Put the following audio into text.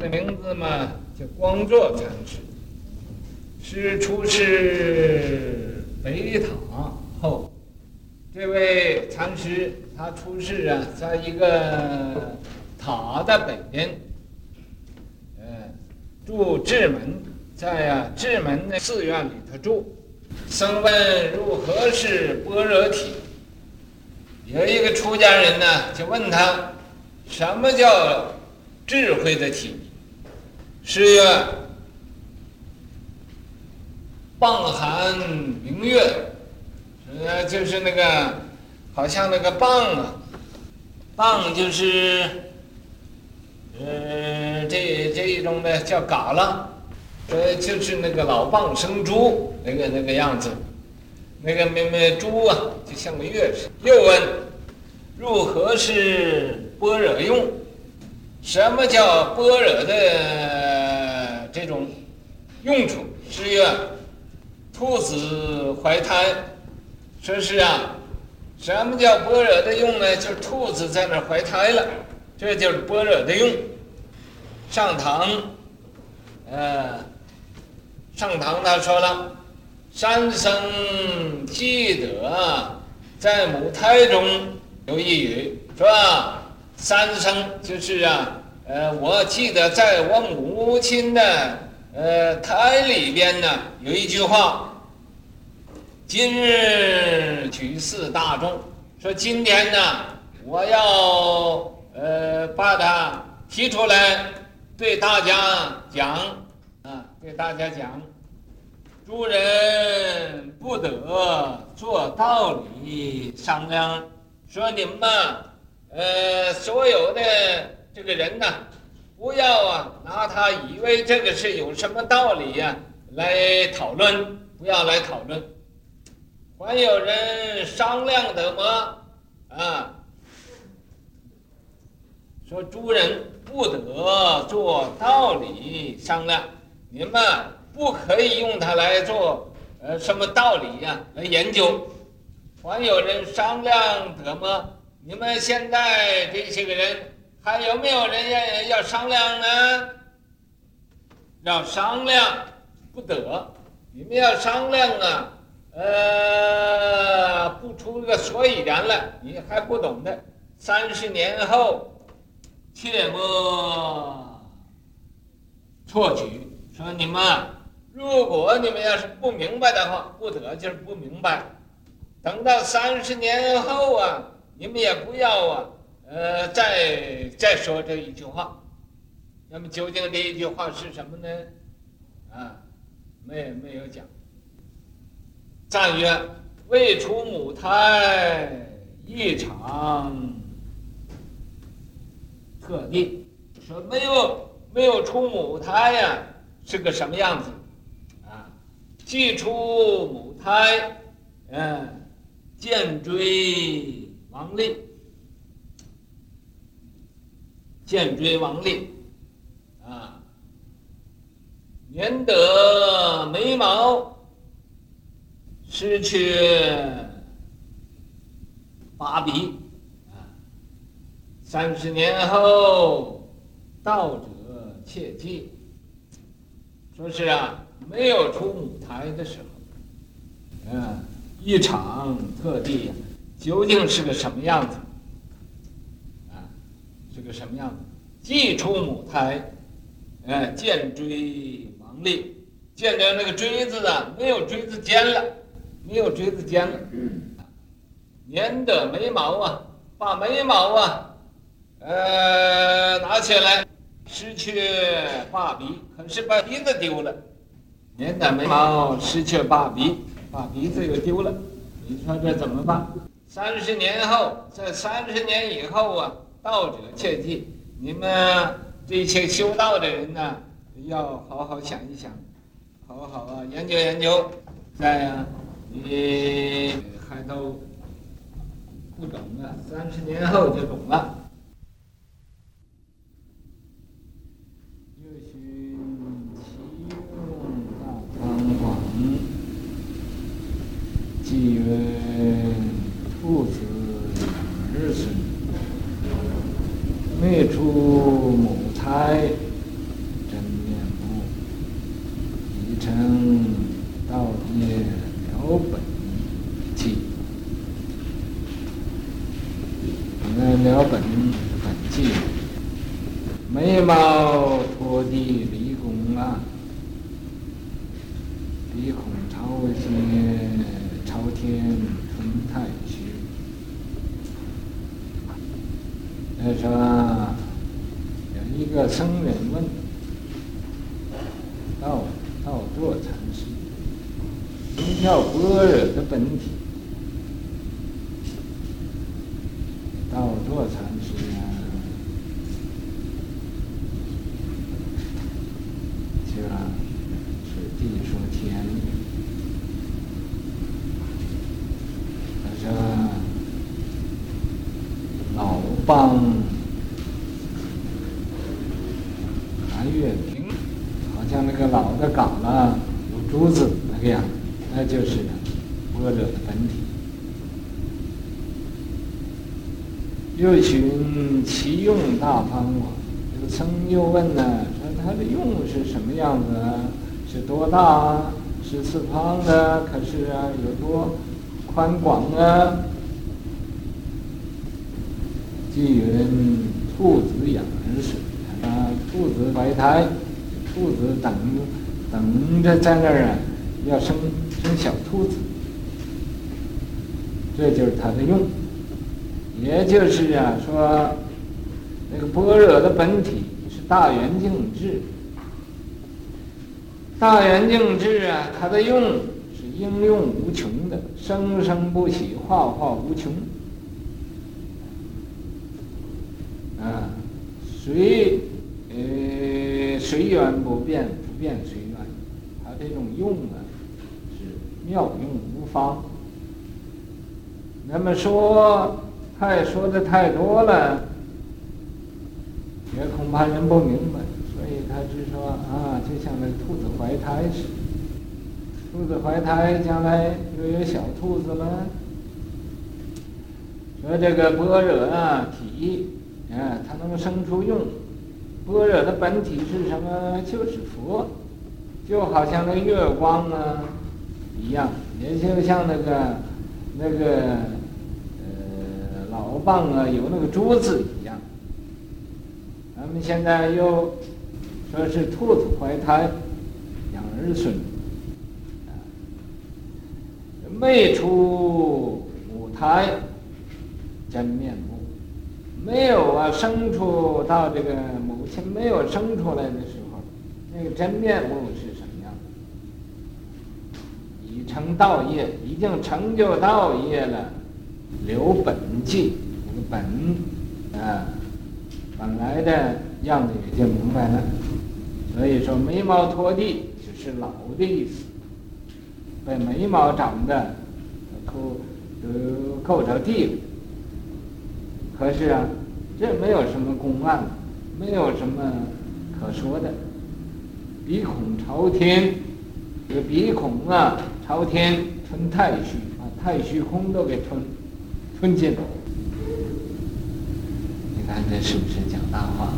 这名字嘛叫光座禅师，是出世北塔后。这位禅师他出世啊，在一个塔的北边，呃，住智门，在啊智门的寺院里头住。僧问如何是般若体？有一个出家人呢，就问他，什么叫智慧的体？是曰：傍寒明月。呃，就是那个，好像那个傍啊，傍就是，呃，这这一种的叫嘎啦，呃，就是那个老蚌生珠那个那个样子，那个妹妹珠啊，就像个月似的。又问，如何是般若用？什么叫般若的这种用处？是曰，兔子怀胎。说是啊，什么叫般若的用呢？就是兔子在那儿怀胎了，这就是般若的用。上堂，呃，上堂他说了，三生记得在母胎中有一语，是吧？三生就是啊，呃，我记得在我母亲的呃胎里边呢有一句话。今日举世大众，说今天呢，我要呃把它提出来，对大家讲。啊，对大家讲，诸人不得做道理商量，说你们嘛，呃，所有的这个人呢，不要啊拿他以为这个是有什么道理呀、来讨论，不要来讨论。还有人商量得吗？啊，说诸人不得做道理商量，你们不可以用它来做呃什么道理呀、来研究。还有人商量得吗？你们现在这些个人还有没有人要要商量呢？要商量不得，你们要商量啊。呃，不出个所以然来，你还不懂的。三十年后，切莫错举。说你们，如果你们要是不明白的话，不得就是不明白。等到三十年后啊，你们也不要啊，呃，再再说这一句话。那么究竟这一句话是什么呢？啊，没没有讲。赞曰：“未出母胎，一场特地。说没有没有出母胎呀，是个什么样子？啊，既出母胎，嗯，渐追王力，渐追王力，啊，年得眉毛。”失去八鼻，啊，三十年后，道者切记，说是啊，没有出舞台的时候，嗯，一场特地，究竟是个什么样子？是个什么样子？既出母胎，嗯，渐追王力，见着那个锥子啊，没有锥子尖了。没有锥子尖了，年的眉毛啊，把眉毛啊，呃，拿起来，失去八鼻，可是把鼻子丢了。年的眉毛，失去八鼻，把鼻子又丢了。你说这怎么办？三十年后，在三十年以后啊，道者切记，你们这些修道的人呢，要好好想一想，好好啊研究研究，再啊。你还都不懂啊，三十年后就懂了。又寻其用大仓未出母胎真面目已成道业了本寂那了本本寂眉毛拖地离宫啊鼻孔朝天朝天。一个僧人问道道座禅师，什么叫般若的本体？道座禅师啊，就啊，是地说天。他说老帮含月明，好像那个老的港啊，有珠子那个样，那就是般若的本体。又寻其用大方广，这个僧又问呢，说它的用是什么样子啊？是多大啊？是四方的？可是啊，有多宽广啊？即云兔子养儿时，啊，兔子怀胎，兔子等等着在那儿啊，要生生小兔子，这就是它的用。也就是啊，说那个般若的本体是大圆净智，大圆净智啊，它的用是应用无穷的，生生不息，化化无穷。啊，随随缘不变，不变随缘，它这种用啊是妙用无方。那么说。太说的太多了，也恐怕人不明白，所以他只说啊，就像那兔子怀胎似的，兔子怀胎将来又有小兔子了。说这个般若啊体，啊，它能生出用。般若的本体是什么？就是佛，就好像那个月光啊一样，也就像那个那个呃。老蚌啊，有那个珠子一样。咱们现在又说是兔子怀胎，养儿孙，啊，没出母胎真面目，没有啊生出到这个母亲没有生出来的时候，那个真面目是什么样的？已成道业，已经成就道业了。留本际，那个本啊，本来的样子也就明白了。所以说眉毛拖地就是老的意思，把眉毛长得扣都扣着地了。可是啊，这没有什么公案，没有什么可说的。鼻孔朝天，这个鼻孔啊朝天，吞太虚，把太虚空都给吞。吞进，你看这是不是讲大话？